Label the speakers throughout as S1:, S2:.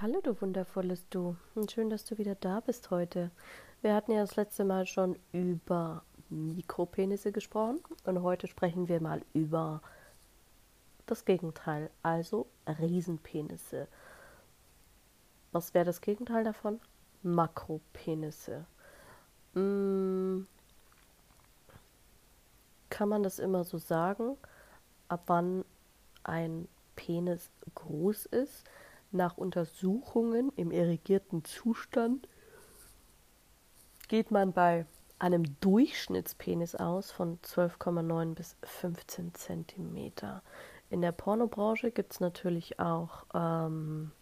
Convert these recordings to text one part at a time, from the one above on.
S1: Hallo du wundervolles Du und schön, dass du wieder da bist heute. Wir hatten ja das letzte Mal schon über Mikropenisse gesprochen und heute sprechen wir mal über das Gegenteil, also Riesenpenisse. Was wäre das Gegenteil davon? Makropenisse. Hm, kann man das immer so sagen, ab wann ein Penis groß ist? Nach Untersuchungen im irrigierten Zustand geht man bei einem Durchschnittspenis aus von 12,9 bis 15 cm. In der Pornobranche gibt es natürlich auch ähm,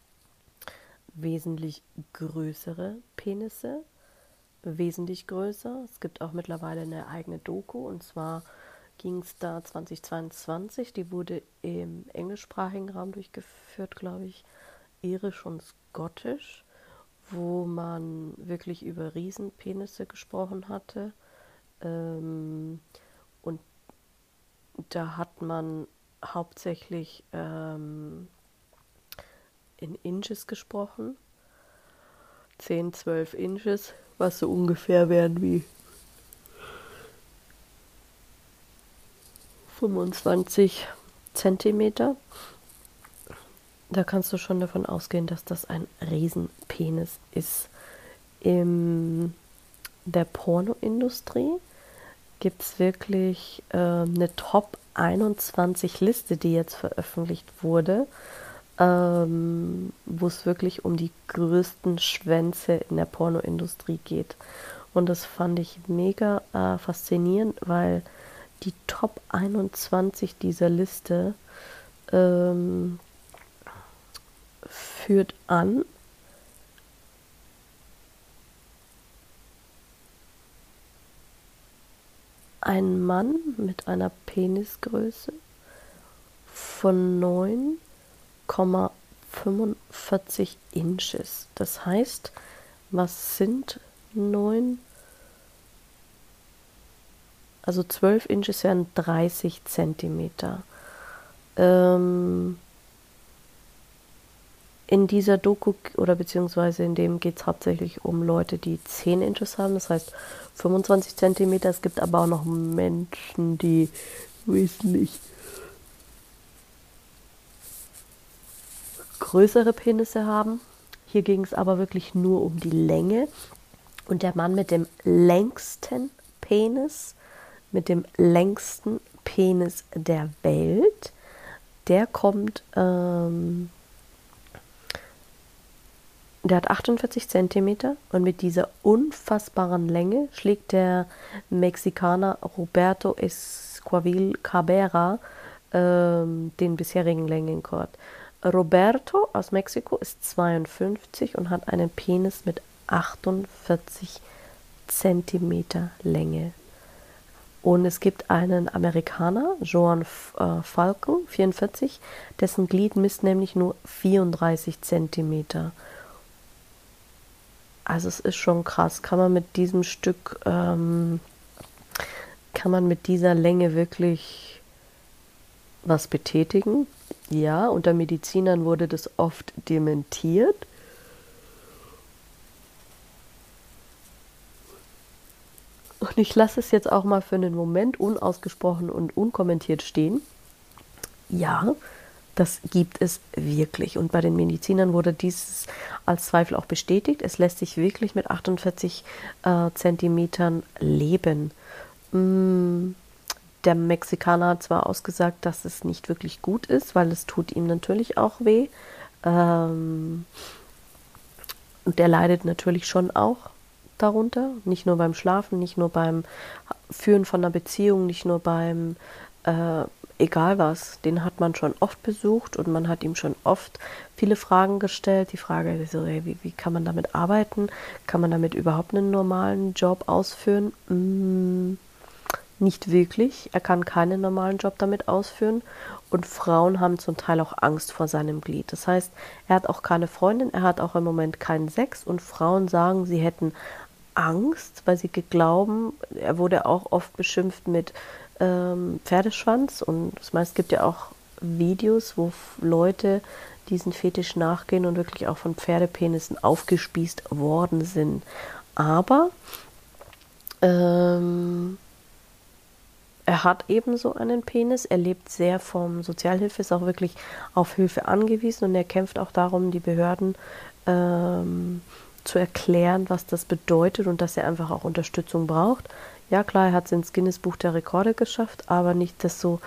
S1: wesentlich größere Penisse, wesentlich größer. Es gibt auch mittlerweile eine eigene Doku und zwar ging es da 2022, die wurde im englischsprachigen Raum durchgeführt, glaube ich irisch und skottisch, wo man wirklich über Riesenpenisse gesprochen hatte. Ähm, und da hat man hauptsächlich ähm, in Inches gesprochen. 10, 12 Inches, was so ungefähr wären wie 25 Zentimeter da kannst du schon davon ausgehen, dass das ein Riesenpenis ist. In der Pornoindustrie gibt es wirklich äh, eine Top 21 Liste, die jetzt veröffentlicht wurde, ähm, wo es wirklich um die größten Schwänze in der Pornoindustrie geht. Und das fand ich mega äh, faszinierend, weil die Top 21 dieser Liste ähm, führt an, ein Mann mit einer Penisgröße von 9,45 Inches. Das heißt, was sind 9? Also 12 Inches wären 30 Zentimeter. Ähm, in dieser Doku oder beziehungsweise in dem geht es hauptsächlich um Leute, die 10 Inches haben, das heißt 25 Zentimeter. Es gibt aber auch noch Menschen, die wesentlich größere Penisse haben. Hier ging es aber wirklich nur um die Länge. Und der Mann mit dem längsten Penis, mit dem längsten Penis der Welt, der kommt ähm, der hat 48 Zentimeter und mit dieser unfassbaren Länge schlägt der Mexikaner Roberto Esquavil Cabrera ähm, den bisherigen Längenrekord. Roberto aus Mexiko ist 52 und hat einen Penis mit 48 Zentimeter Länge. Und es gibt einen Amerikaner, Joan äh, Falcon, 44, dessen Glied misst nämlich nur 34 Zentimeter. Also es ist schon krass. Kann man mit diesem Stück, ähm, kann man mit dieser Länge wirklich was betätigen? Ja, unter Medizinern wurde das oft dementiert. Und ich lasse es jetzt auch mal für einen Moment unausgesprochen und unkommentiert stehen. Ja, das gibt es wirklich. Und bei den Medizinern wurde dies als Zweifel auch bestätigt. Es lässt sich wirklich mit 48 äh, Zentimetern leben. Mm, der Mexikaner hat zwar ausgesagt, dass es nicht wirklich gut ist, weil es tut ihm natürlich auch weh. Ähm, und er leidet natürlich schon auch darunter. Nicht nur beim Schlafen, nicht nur beim Führen von einer Beziehung, nicht nur beim äh, egal was, den hat man schon oft besucht und man hat ihm schon oft viele Fragen gestellt. Die Frage ist so, wie, wie, kann man damit arbeiten? Kann man damit überhaupt einen normalen Job ausführen? Hm, nicht wirklich. Er kann keinen normalen Job damit ausführen. Und Frauen haben zum Teil auch Angst vor seinem Glied. Das heißt, er hat auch keine Freundin, er hat auch im Moment keinen Sex. Und Frauen sagen, sie hätten Angst, weil sie glauben, er wurde auch oft beschimpft mit ähm, Pferdeschwanz und es meist gibt ja auch Videos, wo Leute diesen Fetisch nachgehen und wirklich auch von Pferdepenissen aufgespießt worden sind. Aber ähm, er hat ebenso einen Penis, er lebt sehr vom Sozialhilfe, ist auch wirklich auf Hilfe angewiesen und er kämpft auch darum, die Behörden ähm, zu erklären, was das bedeutet und dass er einfach auch Unterstützung braucht. Ja, klar, er hat es ins Guinness Buch der Rekorde geschafft, aber nicht das so,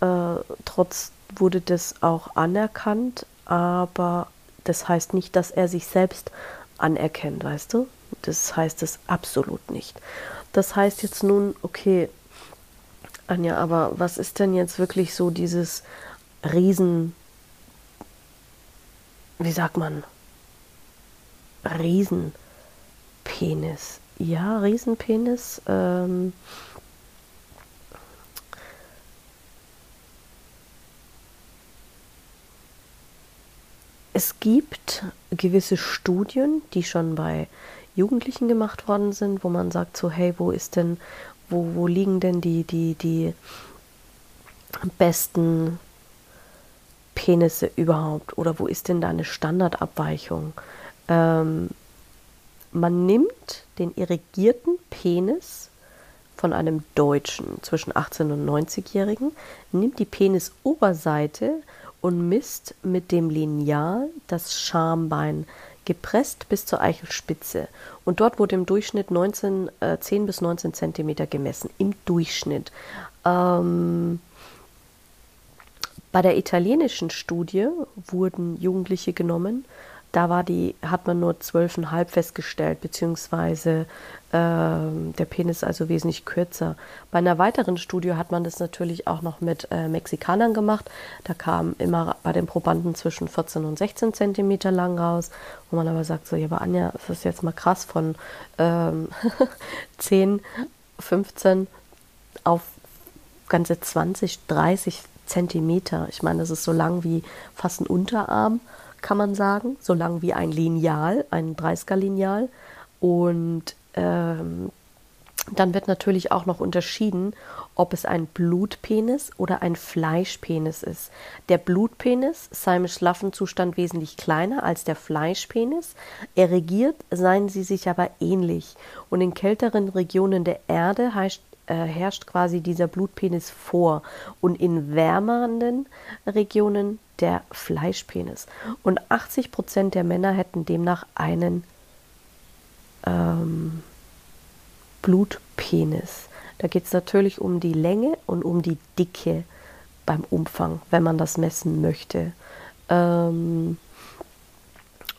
S1: äh, trotz wurde das auch anerkannt, aber das heißt nicht, dass er sich selbst anerkennt, weißt du? Das heißt es absolut nicht. Das heißt jetzt nun, okay, Anja, aber was ist denn jetzt wirklich so dieses Riesen, wie sagt man, Riesenpenis? Ja, Riesenpenis. Ähm, es gibt gewisse Studien, die schon bei Jugendlichen gemacht worden sind, wo man sagt so, hey, wo ist denn, wo, wo liegen denn die, die, die besten Penisse überhaupt? Oder wo ist denn da eine Standardabweichung? Ähm, man nimmt den irrigierten Penis von einem Deutschen zwischen 18 und 90-Jährigen, nimmt die Penisoberseite und misst mit dem Lineal das Schambein gepresst bis zur Eichelspitze. Und dort wurde im Durchschnitt 19, äh, 10 bis 19 Zentimeter gemessen. Im Durchschnitt. Ähm, bei der italienischen Studie wurden Jugendliche genommen, da war die, hat man nur 12,5 festgestellt, beziehungsweise äh, der Penis also wesentlich kürzer. Bei einer weiteren Studie hat man das natürlich auch noch mit äh, Mexikanern gemacht. Da kam immer bei den Probanden zwischen 14 und 16 Zentimeter lang raus, wo man aber sagt, so, ja, aber Anja, das ist jetzt mal krass von ähm, 10, 15 auf ganze 20, 30 Zentimeter. Ich meine, das ist so lang wie fast ein Unterarm kann man sagen, so lang wie ein Lineal, ein 30er-Lineal. Und ähm, dann wird natürlich auch noch unterschieden, ob es ein Blutpenis oder ein Fleischpenis ist. Der Blutpenis sei im schlaffen Zustand wesentlich kleiner als der Fleischpenis. Erregiert seien sie sich aber ähnlich. Und in kälteren Regionen der Erde heißt, äh, herrscht quasi dieser Blutpenis vor. Und in wärmeren Regionen der Fleischpenis. Und 80 Prozent der Männer hätten demnach einen ähm, Blutpenis. Da geht es natürlich um die Länge und um die Dicke beim Umfang, wenn man das messen möchte. Ähm,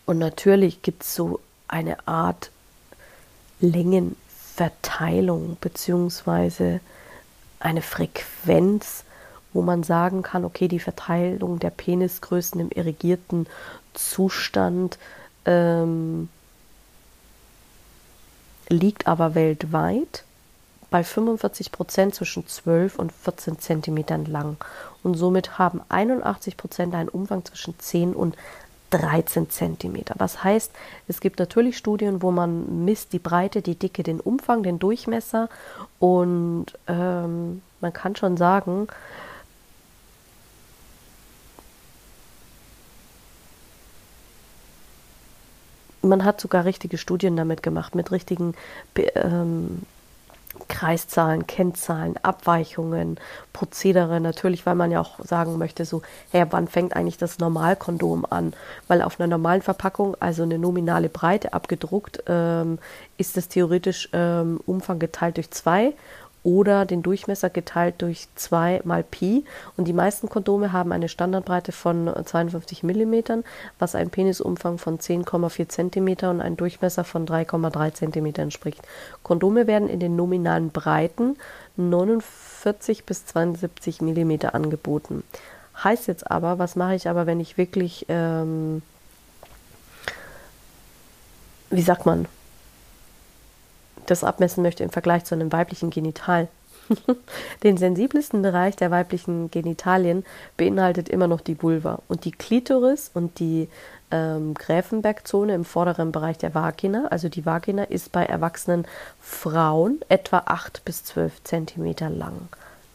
S1: und natürlich gibt es so eine Art Längenverteilung beziehungsweise eine Frequenz, wo man sagen kann, okay, die Verteilung der Penisgrößen im irrigierten Zustand ähm, liegt aber weltweit bei 45 Prozent zwischen 12 und 14 Zentimetern lang. Und somit haben 81 Prozent einen Umfang zwischen 10 und 13 Zentimeter. Was heißt, es gibt natürlich Studien, wo man misst die Breite, die Dicke, den Umfang, den Durchmesser und ähm, man kann schon sagen, man hat sogar richtige Studien damit gemacht, mit richtigen ähm, Kreiszahlen, Kennzahlen, Abweichungen, Prozedere. Natürlich, weil man ja auch sagen möchte, so, hey, wann fängt eigentlich das Normalkondom an? Weil auf einer normalen Verpackung, also eine nominale Breite abgedruckt, ähm, ist das theoretisch ähm, Umfang geteilt durch zwei oder den Durchmesser geteilt durch 2 mal Pi. Und die meisten Kondome haben eine Standardbreite von 52 mm, was einem Penisumfang von 10,4 cm und einem Durchmesser von 3,3 cm entspricht. Kondome werden in den nominalen Breiten 49 bis 72 Millimeter angeboten. Heißt jetzt aber, was mache ich aber, wenn ich wirklich, ähm, wie sagt man, das abmessen möchte im Vergleich zu einem weiblichen Genital? Den sensibelsten Bereich der weiblichen Genitalien beinhaltet immer noch die Vulva und die Klitoris und die ähm, Gräfenbergzone im vorderen Bereich der Vagina. Also die Vagina ist bei erwachsenen Frauen etwa 8 bis 12 Zentimeter lang.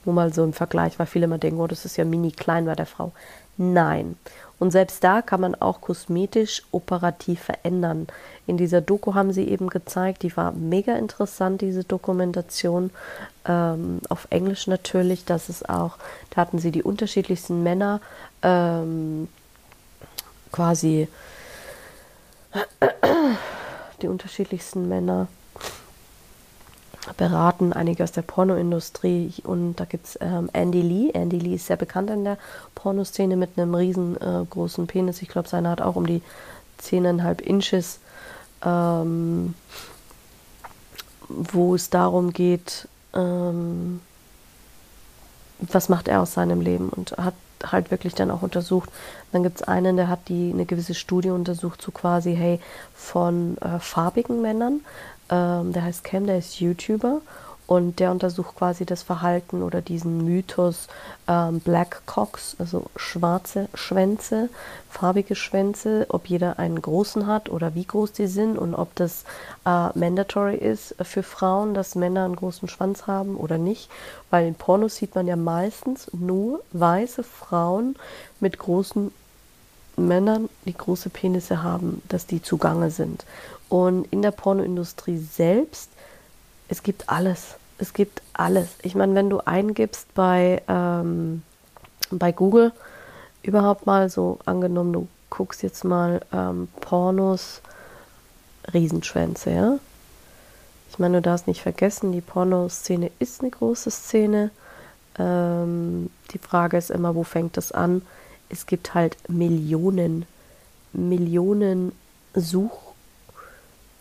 S1: Nur mal so im Vergleich, weil viele immer denken, oh, das ist ja mini klein bei der Frau. Nein. Und selbst da kann man auch kosmetisch operativ verändern. In dieser Doku haben sie eben gezeigt, die war mega interessant, diese Dokumentation, ähm, auf Englisch natürlich, dass es auch, da hatten sie die unterschiedlichsten Männer ähm, quasi, die unterschiedlichsten Männer beraten, einige aus der Pornoindustrie und da gibt es ähm, Andy Lee. Andy Lee ist sehr bekannt in der Pornoszene mit einem riesengroßen äh, Penis. Ich glaube, seiner hat auch um die 10,5 Inches, ähm, wo es darum geht, ähm, was macht er aus seinem Leben und hat halt wirklich dann auch untersucht. Dann gibt es einen, der hat die eine gewisse Studie untersucht, so quasi, hey, von äh, farbigen Männern ähm, der heißt Cam, der ist YouTuber und der untersucht quasi das Verhalten oder diesen Mythos ähm, Black Cocks, also schwarze Schwänze, farbige Schwänze, ob jeder einen großen hat oder wie groß die sind und ob das äh, mandatory ist für Frauen, dass Männer einen großen Schwanz haben oder nicht. Weil in Pornos sieht man ja meistens nur weiße Frauen mit großen Männern, die große Penisse haben, dass die zugange sind. Und in der Pornoindustrie selbst, es gibt alles. Es gibt alles. Ich meine, wenn du eingibst bei, ähm, bei Google, überhaupt mal so angenommen, du guckst jetzt mal ähm, Pornos, Riesenschwänze, ja. Ich meine, du darfst nicht vergessen, die Pornoszene ist eine große Szene. Ähm, die Frage ist immer, wo fängt das an? Es gibt halt Millionen, Millionen Such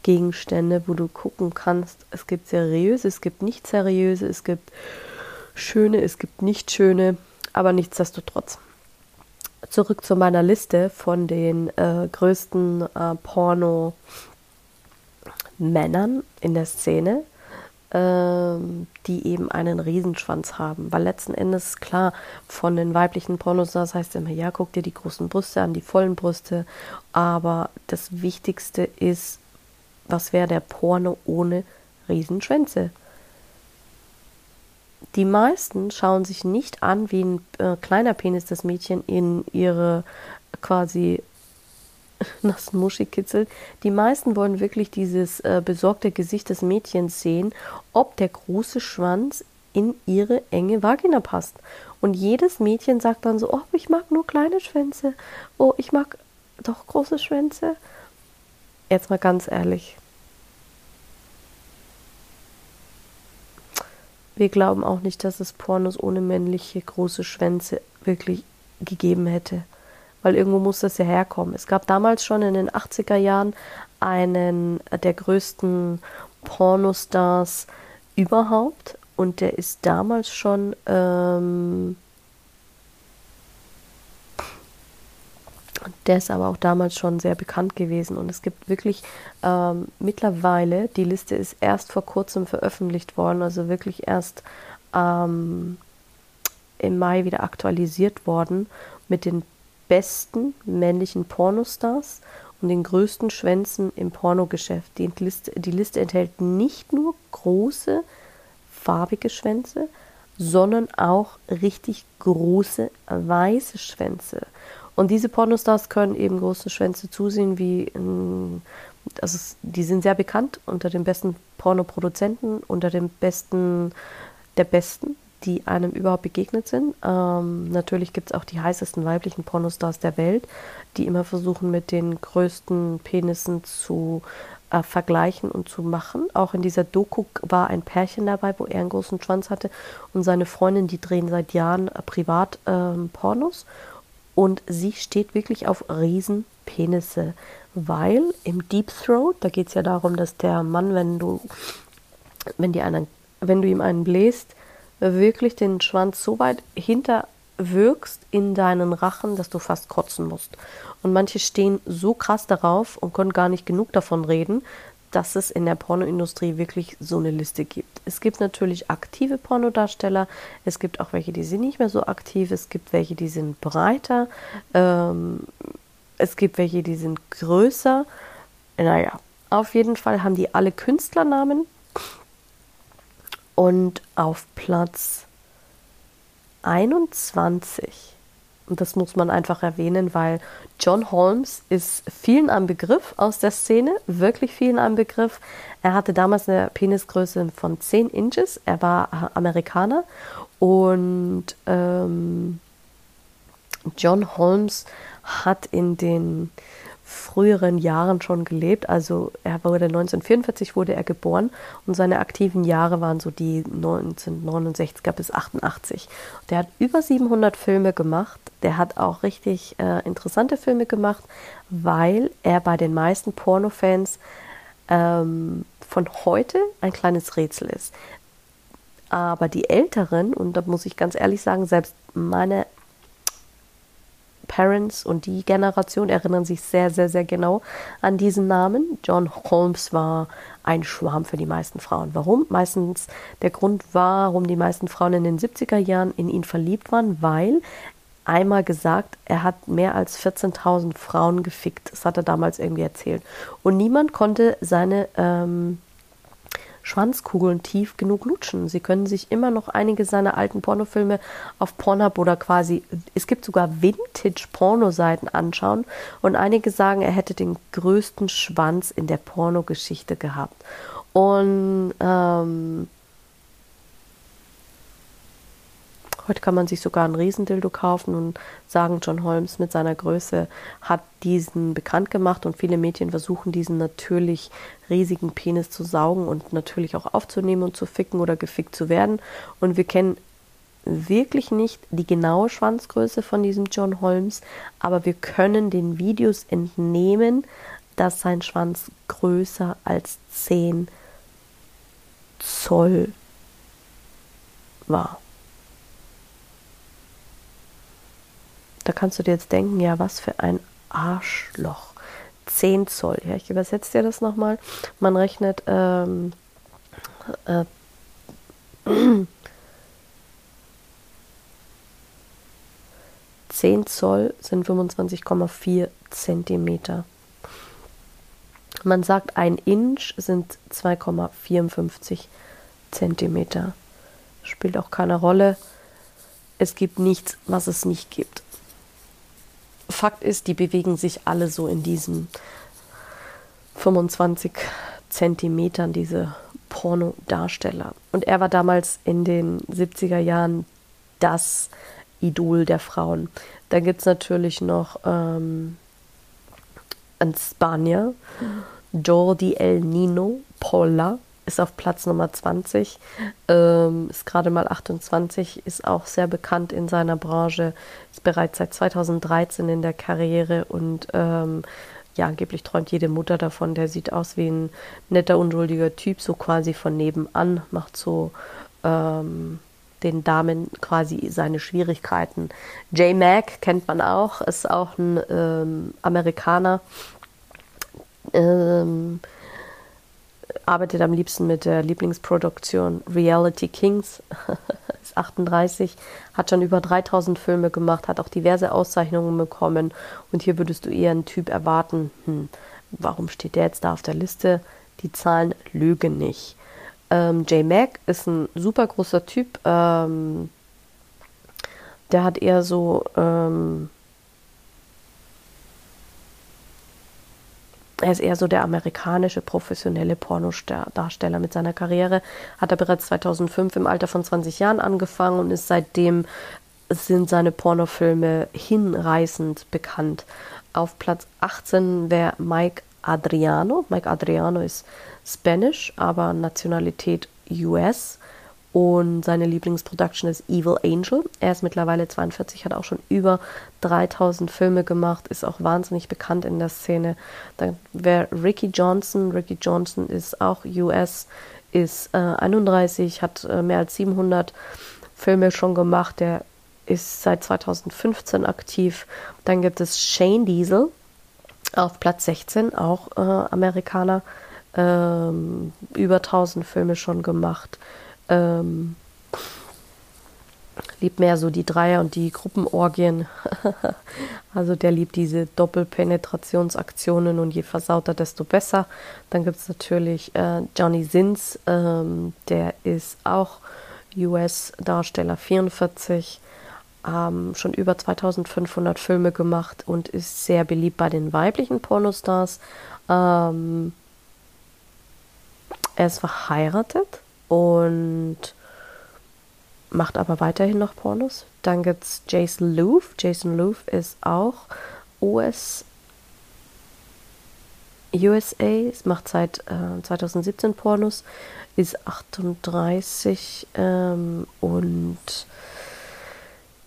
S1: Gegenstände, wo du gucken kannst. Es gibt seriöse, es gibt nicht seriöse, es gibt schöne, es gibt nicht schöne, aber nichtsdestotrotz. Zurück zu meiner Liste von den äh, größten äh, Porno-Männern in der Szene, ähm, die eben einen Riesenschwanz haben. Weil letzten Endes, klar, von den weiblichen Pornos, das heißt immer, ja, guck dir die großen Brüste an, die vollen Brüste. Aber das Wichtigste ist, was wäre der Porno ohne Riesenschwänze? Die meisten schauen sich nicht an, wie ein äh, kleiner Penis das Mädchen in ihre quasi nassen Muschi kitzelt. Die meisten wollen wirklich dieses äh, besorgte Gesicht des Mädchens sehen, ob der große Schwanz in ihre enge Vagina passt. Und jedes Mädchen sagt dann so, oh, ich mag nur kleine Schwänze. Oh, ich mag doch große Schwänze. Jetzt mal ganz ehrlich. Wir glauben auch nicht, dass es Pornos ohne männliche große Schwänze wirklich gegeben hätte. Weil irgendwo muss das ja herkommen. Es gab damals schon in den 80er Jahren einen der größten Pornostars überhaupt. Und der ist damals schon ähm, Der ist aber auch damals schon sehr bekannt gewesen und es gibt wirklich ähm, mittlerweile, die Liste ist erst vor kurzem veröffentlicht worden, also wirklich erst ähm, im Mai wieder aktualisiert worden mit den besten männlichen Pornostars und den größten Schwänzen im Pornogeschäft. Die Liste, die Liste enthält nicht nur große, farbige Schwänze, sondern auch richtig große weiße Schwänze. Und diese Pornostars können eben große Schwänze zusehen, wie also die sind sehr bekannt unter den besten Pornoproduzenten, unter den besten der besten, die einem überhaupt begegnet sind. Ähm, natürlich gibt es auch die heißesten weiblichen Pornostars der Welt, die immer versuchen, mit den größten Penissen zu äh, vergleichen und zu machen. Auch in dieser Doku war ein Pärchen dabei, wo er einen großen Schwanz hatte und seine Freundin, die drehen seit Jahren äh, privat ähm, Pornos und sie steht wirklich auf Riesenpenisse, weil im Deep Throat, da geht es ja darum, dass der Mann, wenn du, wenn, dir einen, wenn du ihm einen bläst, wirklich den Schwanz so weit hinterwirkst in deinen Rachen, dass du fast kotzen musst. Und manche stehen so krass darauf und können gar nicht genug davon reden, dass es in der Pornoindustrie wirklich so eine Liste gibt. Es gibt natürlich aktive Pornodarsteller, es gibt auch welche, die sind nicht mehr so aktiv, es gibt welche, die sind breiter, ähm, es gibt welche, die sind größer. Naja, auf jeden Fall haben die alle Künstlernamen. Und auf Platz 21 und das muss man einfach erwähnen, weil John Holmes ist vielen ein Begriff aus der Szene, wirklich vielen ein Begriff. Er hatte damals eine Penisgröße von 10 Inches. Er war Amerikaner und ähm, John Holmes hat in den früheren Jahren schon gelebt. Also er wurde 1944 wurde er geboren und seine aktiven Jahre waren so die 1969er bis 88. Der hat über 700 Filme gemacht. Der hat auch richtig äh, interessante Filme gemacht, weil er bei den meisten Pornofans ähm, von heute ein kleines Rätsel ist. Aber die Älteren, und da muss ich ganz ehrlich sagen, selbst meine Parents und die Generation erinnern sich sehr, sehr, sehr genau an diesen Namen. John Holmes war ein Schwarm für die meisten Frauen. Warum? Meistens der Grund, warum die meisten Frauen in den 70er Jahren in ihn verliebt waren, weil einmal gesagt, er hat mehr als 14.000 Frauen gefickt. Das hat er damals irgendwie erzählt. Und niemand konnte seine ähm, Schwanzkugeln tief genug lutschen. Sie können sich immer noch einige seiner alten Pornofilme auf Pornhub oder quasi, es gibt sogar Vintage-Pornoseiten anschauen und einige sagen, er hätte den größten Schwanz in der Pornogeschichte gehabt. Und ähm, Heute kann man sich sogar ein Riesendildo kaufen und sagen, John Holmes mit seiner Größe hat diesen bekannt gemacht und viele Mädchen versuchen diesen natürlich riesigen Penis zu saugen und natürlich auch aufzunehmen und zu ficken oder gefickt zu werden. Und wir kennen wirklich nicht die genaue Schwanzgröße von diesem John Holmes, aber wir können den Videos entnehmen, dass sein Schwanz größer als 10 Zoll war. Da kannst du dir jetzt denken, ja, was für ein Arschloch. 10 Zoll. Ja, ich übersetze dir das nochmal. Man rechnet ähm, äh, 10 Zoll sind 25,4 Zentimeter. Man sagt, ein Inch sind 2,54 Zentimeter. Spielt auch keine Rolle. Es gibt nichts, was es nicht gibt. Fakt ist, die bewegen sich alle so in diesen 25 Zentimetern, diese Pornodarsteller. Und er war damals in den 70er Jahren das Idol der Frauen. Da gibt es natürlich noch ähm, in Spanier, Jordi El Nino Polla, ist auf Platz Nummer 20, ähm, ist gerade mal 28, ist auch sehr bekannt in seiner Branche, ist bereits seit 2013 in der Karriere und ähm, ja, angeblich träumt jede Mutter davon. Der sieht aus wie ein netter, unschuldiger Typ, so quasi von nebenan, macht so ähm, den Damen quasi seine Schwierigkeiten. J. Mac kennt man auch, ist auch ein ähm, Amerikaner. Ähm, arbeitet am liebsten mit der Lieblingsproduktion Reality Kings, ist 38, hat schon über 3000 Filme gemacht, hat auch diverse Auszeichnungen bekommen und hier würdest du eher einen Typ erwarten, hm, warum steht der jetzt da auf der Liste? Die Zahlen lügen nicht. Ähm, J. Mac ist ein super großer Typ, ähm, der hat eher so ähm, Er ist eher so der amerikanische professionelle Pornodarsteller mit seiner Karriere. Hat er bereits 2005 im Alter von 20 Jahren angefangen und ist seitdem sind seine Pornofilme hinreißend bekannt. Auf Platz 18 wäre Mike Adriano. Mike Adriano ist Spanish, aber Nationalität US. Und seine Lieblingsproduction ist Evil Angel. Er ist mittlerweile 42, hat auch schon über 3000 Filme gemacht, ist auch wahnsinnig bekannt in der Szene. Dann wäre Ricky Johnson. Ricky Johnson ist auch US, ist äh, 31, hat äh, mehr als 700 Filme schon gemacht. Der ist seit 2015 aktiv. Dann gibt es Shane Diesel auf Platz 16, auch äh, Amerikaner. Ähm, über 1000 Filme schon gemacht. Ähm, liebt mehr so die Dreier- und die Gruppenorgien. also der liebt diese Doppelpenetrationsaktionen und je versauter, desto besser. Dann gibt es natürlich äh, Johnny Sins, ähm, der ist auch US-Darsteller 44, ähm, schon über 2500 Filme gemacht und ist sehr beliebt bei den weiblichen Pornostars. Ähm, er ist verheiratet und macht aber weiterhin noch Pornos. Dann gibt es Jason Loof. Jason Loof ist auch US, USA, macht seit äh, 2017 Pornos, ist 38 ähm, und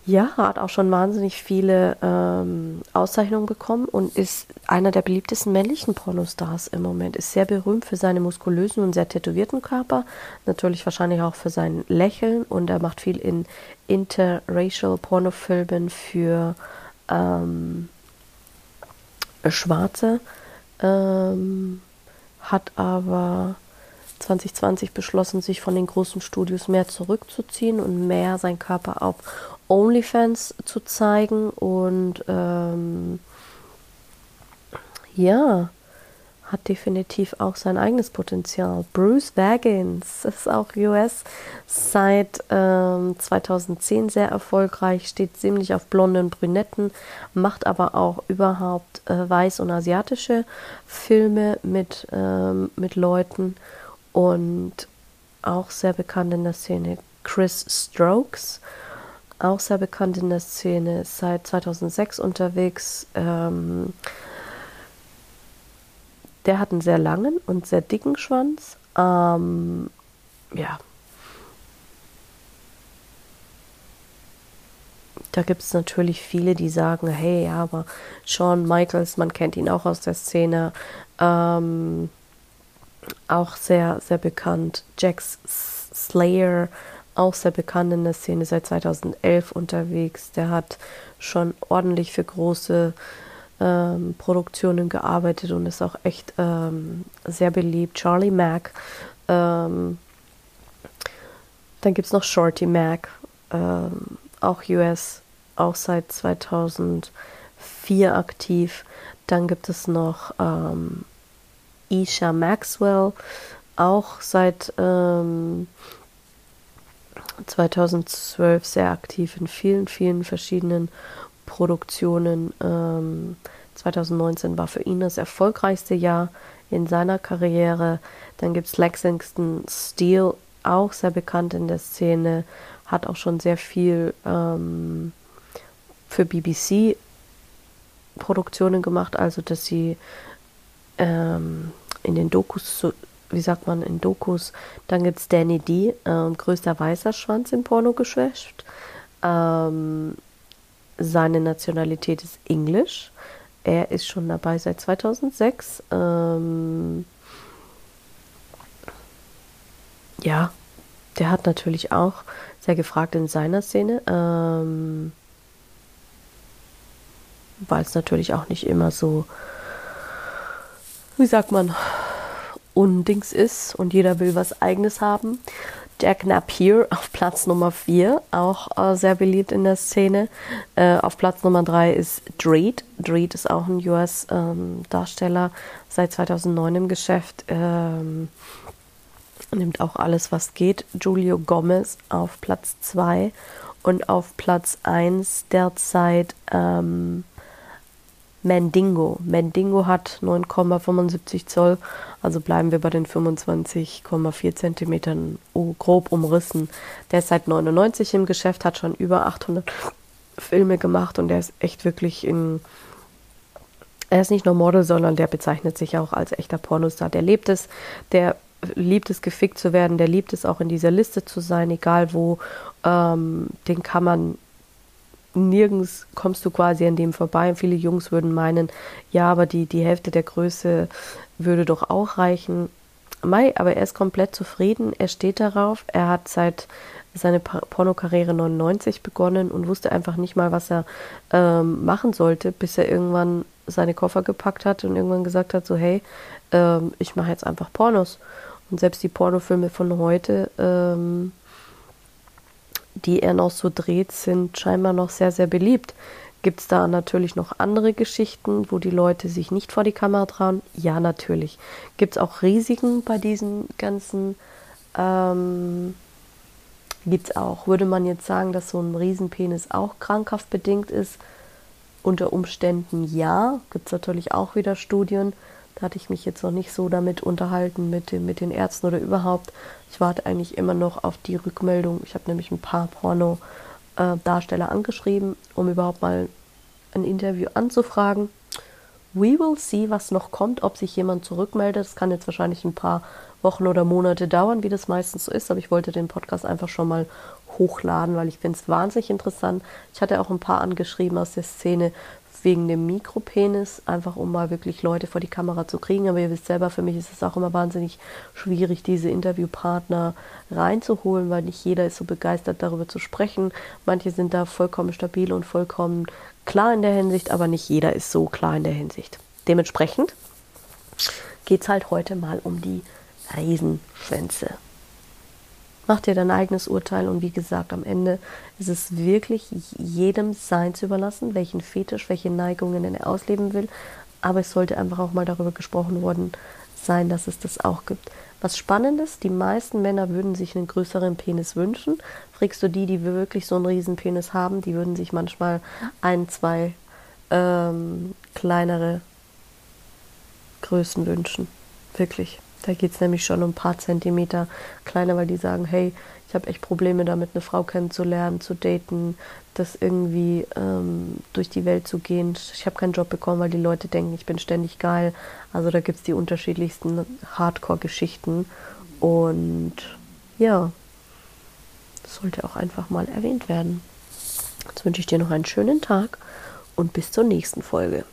S1: ja, hat auch schon wahnsinnig viele ähm, Auszeichnungen bekommen und ist einer der beliebtesten männlichen Pornostars im Moment. Ist sehr berühmt für seine muskulösen und sehr tätowierten Körper, natürlich wahrscheinlich auch für sein Lächeln und er macht viel in interracial Pornofilmen für ähm, Schwarze, ähm, hat aber 2020 beschlossen, sich von den großen Studios mehr zurückzuziehen und mehr seinen Körper auf OnlyFans zu zeigen und ähm, ja, hat definitiv auch sein eigenes Potenzial. Bruce Baggins ist auch US seit ähm, 2010 sehr erfolgreich, steht ziemlich auf blonden Brünetten, macht aber auch überhaupt äh, weiß- und asiatische Filme mit, ähm, mit Leuten und auch sehr bekannt in der Szene. Chris Strokes auch sehr bekannt in der Szene, seit 2006 unterwegs. Ähm, der hat einen sehr langen und sehr dicken Schwanz. Ähm, ja. Da gibt es natürlich viele, die sagen, hey, ja, aber Shawn Michaels, man kennt ihn auch aus der Szene, ähm, auch sehr, sehr bekannt. Jax Slayer, auch sehr bekannt in der Szene, seit 2011 unterwegs. Der hat schon ordentlich für große ähm, Produktionen gearbeitet und ist auch echt ähm, sehr beliebt. Charlie Mack. Ähm, dann gibt es noch Shorty Mac, ähm, auch US, auch seit 2004 aktiv. Dann gibt es noch ähm, Isha Maxwell, auch seit ähm, 2012 sehr aktiv in vielen, vielen verschiedenen Produktionen. Ähm, 2019 war für ihn das erfolgreichste Jahr in seiner Karriere. Dann gibt es Lexington Steele, auch sehr bekannt in der Szene, hat auch schon sehr viel ähm, für BBC Produktionen gemacht, also dass sie ähm, in den Dokus wie sagt man, in Dokus. Dann gibt es Danny D., äh, größter weißer Schwanz im Pornogeschäft. Ähm, seine Nationalität ist Englisch. Er ist schon dabei seit 2006. Ähm, ja, der hat natürlich auch sehr gefragt in seiner Szene, ähm, weil es natürlich auch nicht immer so, wie sagt man, Undings ist und jeder will was Eigenes haben. Jack Napier auf Platz Nummer 4, auch äh, sehr beliebt in der Szene. Äh, auf Platz Nummer 3 ist Dreed. Dreed ist auch ein US-Darsteller, ähm, seit 2009 im Geschäft. Ähm, nimmt auch alles, was geht. Julio Gomez auf Platz 2 und auf Platz 1 derzeit ähm, Mandingo. Mandingo hat 9,75 Zoll, also bleiben wir bei den 25,4 Zentimetern grob umrissen. Der ist seit 99 im Geschäft, hat schon über 800 Filme gemacht und der ist echt wirklich in. Er ist nicht nur Model, sondern der bezeichnet sich auch als echter Pornostar. Der lebt es, der liebt es, gefickt zu werden, der liebt es auch in dieser Liste zu sein, egal wo. Ähm, den kann man nirgends kommst du quasi an dem vorbei. Und viele Jungs würden meinen, ja, aber die, die Hälfte der Größe würde doch auch reichen. Mai, aber er ist komplett zufrieden. Er steht darauf. Er hat seit seine Pornokarriere 99 begonnen und wusste einfach nicht mal, was er ähm, machen sollte, bis er irgendwann seine Koffer gepackt hat und irgendwann gesagt hat, so hey, ähm, ich mache jetzt einfach Pornos. Und selbst die Pornofilme von heute, ähm, die er noch so dreht, sind scheinbar noch sehr, sehr beliebt. Gibt es da natürlich noch andere Geschichten, wo die Leute sich nicht vor die Kamera trauen? Ja, natürlich. Gibt es auch Risiken bei diesen ganzen ähm, Gibt es auch. Würde man jetzt sagen, dass so ein Riesenpenis auch krankhaft bedingt ist? Unter Umständen ja. Gibt es natürlich auch wieder Studien. Da hatte ich mich jetzt noch nicht so damit unterhalten mit, den, mit den Ärzten oder überhaupt. Ich warte eigentlich immer noch auf die Rückmeldung. Ich habe nämlich ein paar Porno-Darsteller angeschrieben, um überhaupt mal ein Interview anzufragen. We will see, was noch kommt, ob sich jemand zurückmeldet. Das kann jetzt wahrscheinlich ein paar Wochen oder Monate dauern, wie das meistens so ist, aber ich wollte den Podcast einfach schon mal hochladen, weil ich finde es wahnsinnig interessant. Ich hatte auch ein paar angeschrieben aus der Szene wegen dem Mikropenis, einfach um mal wirklich Leute vor die Kamera zu kriegen. Aber ihr wisst selber, für mich ist es auch immer wahnsinnig schwierig, diese Interviewpartner reinzuholen, weil nicht jeder ist so begeistert, darüber zu sprechen. Manche sind da vollkommen stabil und vollkommen klar in der Hinsicht, aber nicht jeder ist so klar in der Hinsicht. Dementsprechend geht es halt heute mal um die Riesenschwänze. Mach dir dein eigenes Urteil und wie gesagt, am Ende ist es wirklich jedem sein zu überlassen, welchen Fetisch, welche Neigungen er ausleben will. Aber es sollte einfach auch mal darüber gesprochen worden sein, dass es das auch gibt. Was Spannendes, die meisten Männer würden sich einen größeren Penis wünschen. Fragst du die, die wirklich so einen riesen Penis haben, die würden sich manchmal ein, zwei ähm, kleinere Größen wünschen. Wirklich. Da geht es nämlich schon um ein paar Zentimeter kleiner, weil die sagen, hey, ich habe echt Probleme damit, eine Frau kennenzulernen, zu daten, das irgendwie ähm, durch die Welt zu gehen. Ich habe keinen Job bekommen, weil die Leute denken, ich bin ständig geil. Also da gibt es die unterschiedlichsten Hardcore-Geschichten. Und ja, das sollte auch einfach mal erwähnt werden. Jetzt wünsche ich dir noch einen schönen Tag und bis zur nächsten Folge.